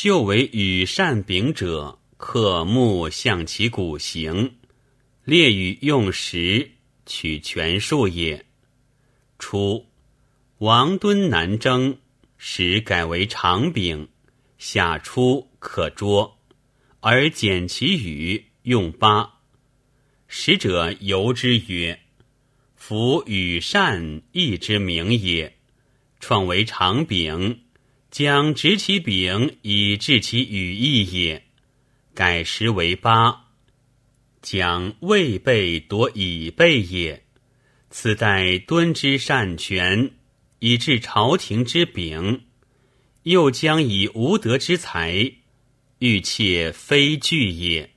就为羽扇柄者，刻木象其骨形，列与用时，取全数也。初，王敦南征，时改为长柄，下出可捉，而减其羽，用八。使者由之曰：“夫羽扇义之名也，创为长柄。”将执其柄以治其羽翼也，改时为八。将未备夺以备也，此待敦之善权，以治朝廷之柄。又将以无德之才，欲窃非惧也。